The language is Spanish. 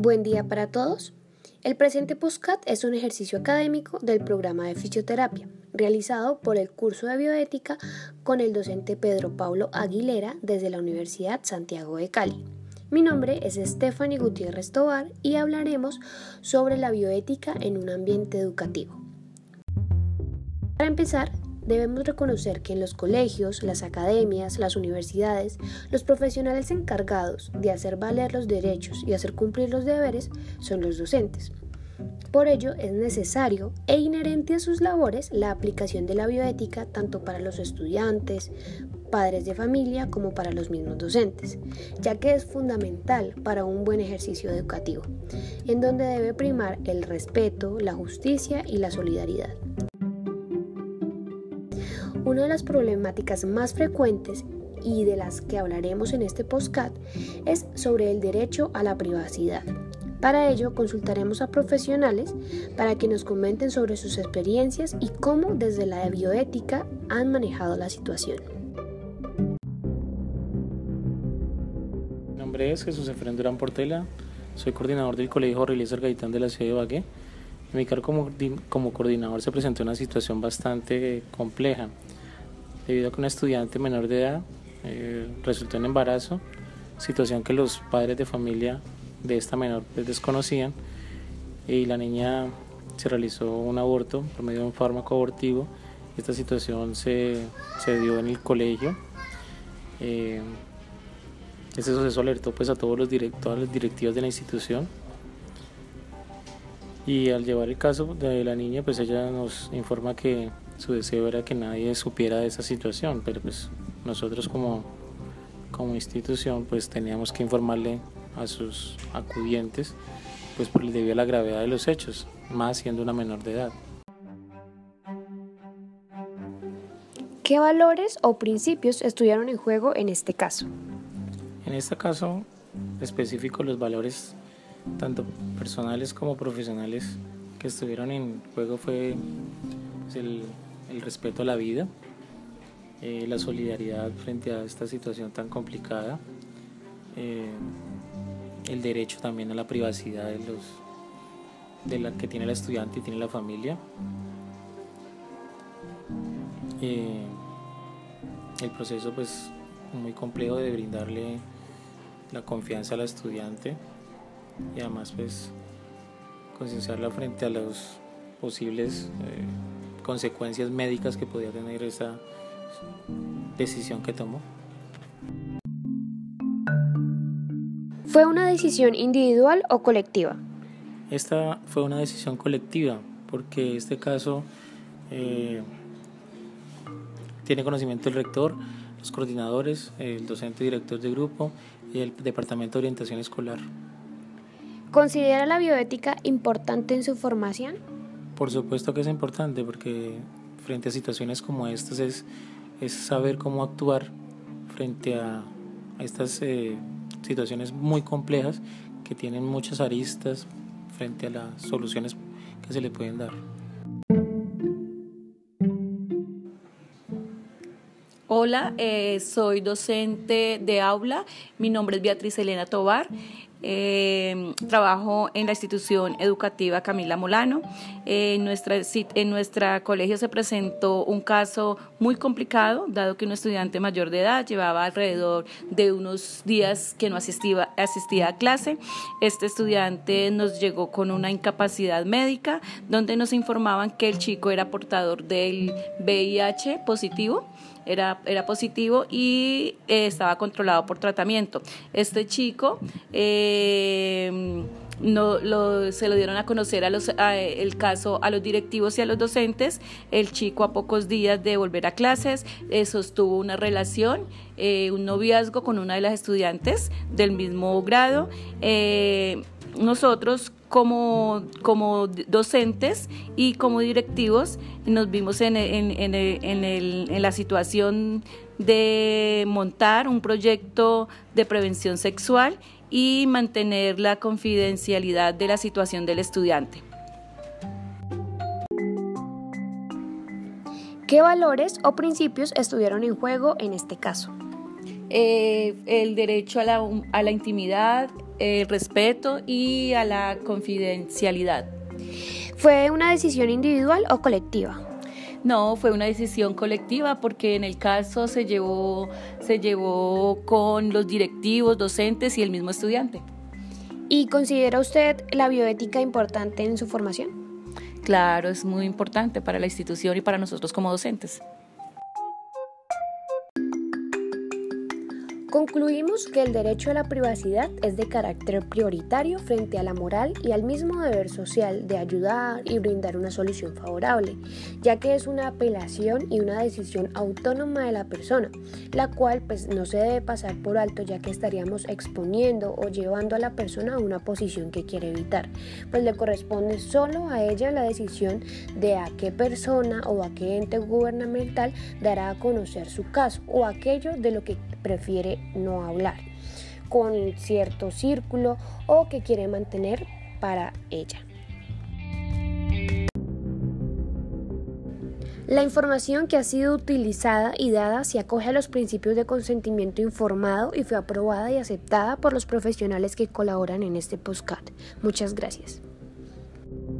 Buen día para todos. El presente postcat es un ejercicio académico del programa de fisioterapia, realizado por el curso de bioética con el docente Pedro Pablo Aguilera desde la Universidad Santiago de Cali. Mi nombre es Stephanie Gutiérrez Tobar y hablaremos sobre la bioética en un ambiente educativo. Para empezar, debemos reconocer que en los colegios, las academias, las universidades, los profesionales encargados de hacer valer los derechos y hacer cumplir los deberes son los docentes. Por ello es necesario e inherente a sus labores la aplicación de la bioética tanto para los estudiantes, padres de familia como para los mismos docentes, ya que es fundamental para un buen ejercicio educativo, en donde debe primar el respeto, la justicia y la solidaridad. Una de las problemáticas más frecuentes y de las que hablaremos en este postcat es sobre el derecho a la privacidad. Para ello consultaremos a profesionales para que nos comenten sobre sus experiencias y cómo desde la bioética han manejado la situación. Mi nombre es Jesús Efraín Durán Portela, soy coordinador del Colegio Eliezer Gaitán de la ciudad de Bagué. En mi cargo como coordinador se presentó una situación bastante compleja debido a que un estudiante menor de edad eh, resultó en embarazo, situación que los padres de familia de esta menor pues, desconocían y la niña se realizó un aborto por medio de un fármaco abortivo. Esta situación se, se dio en el colegio. Eh, este suceso alertó pues a todos los todas las directivas de la institución y al llevar el caso de la niña pues ella nos informa que su deseo era que nadie supiera de esa situación, pero pues nosotros como, como institución pues teníamos que informarle a sus acudientes pues por debido a la gravedad de los hechos, más siendo una menor de edad. ¿Qué valores o principios estuvieron en juego en este caso? En este caso específico los valores tanto personales como profesionales que estuvieron en juego fue pues, el el respeto a la vida, eh, la solidaridad frente a esta situación tan complicada, eh, el derecho también a la privacidad de, los, de la que tiene el estudiante y tiene la familia. Eh, el proceso pues muy complejo de brindarle la confianza al estudiante y además pues concienciarla frente a los posibles consecuencias médicas que podía tener esa decisión que tomó. ¿Fue una decisión individual o colectiva? Esta fue una decisión colectiva, porque este caso eh, tiene conocimiento el rector, los coordinadores, el docente director de grupo y el Departamento de Orientación Escolar. ¿Considera la bioética importante en su formación? Por supuesto que es importante porque frente a situaciones como estas es, es saber cómo actuar frente a, estas eh, situaciones muy complejas que tienen muchas aristas frente a las soluciones que se le pueden dar. Hola, eh, soy docente de aula. Mi nombre es Beatriz Elena Tobar. Eh, trabajo en la institución educativa Camila Molano. en, nuestra, en nuestra colegio se presentó un caso muy complicado, dado que un estudiante mayor de edad llevaba alrededor de unos días que no asistía, asistía a clase. Este estudiante nos llegó con una incapacidad médica, donde nos informaban que el chico era portador del VIH positivo era, era positivo y eh, estaba controlado por tratamiento. Este chico eh, no, lo, se lo dieron a conocer a los, el caso a los directivos y a los docentes. El chico a pocos días de volver a clases eh, sostuvo una relación, un noviazgo con una de las estudiantes del mismo grado. nosotros como, como docentes y como directivos nos vimos en, en, en, en, la situación de montar un proyecto de prevención sexual y mantener la confidencialidad de la situación del estudiante. ¿Qué valores o principios estuvieron en juego en este caso? Eh, el derecho a la, a la intimidad, el respeto y a la confidencialidad. ¿Fue una decisión individual o colectiva? No, fue una decisión colectiva porque en el caso se llevó, se llevó con los directivos, docentes y el mismo estudiante. ¿Y considera usted la bioética importante en su formación? Claro, es muy importante para la institución y para nosotros como docentes. Concluimos que el derecho a la privacidad es de carácter prioritario frente a la moral y al mismo deber social de ayudar y brindar una solución favorable, ya que es una apelación y una decisión autónoma de la persona, la cual pues no se debe pasar por alto ya que estaríamos exponiendo o llevando a la persona a una posición que quiere evitar, pues le corresponde solo a ella la decisión de a qué persona o a qué ente gubernamental dará a conocer su caso o aquello de lo que prefiere no hablar con cierto círculo o que quiere mantener para ella. La información que ha sido utilizada y dada se acoge a los principios de consentimiento informado y fue aprobada y aceptada por los profesionales que colaboran en este postcard. Muchas gracias.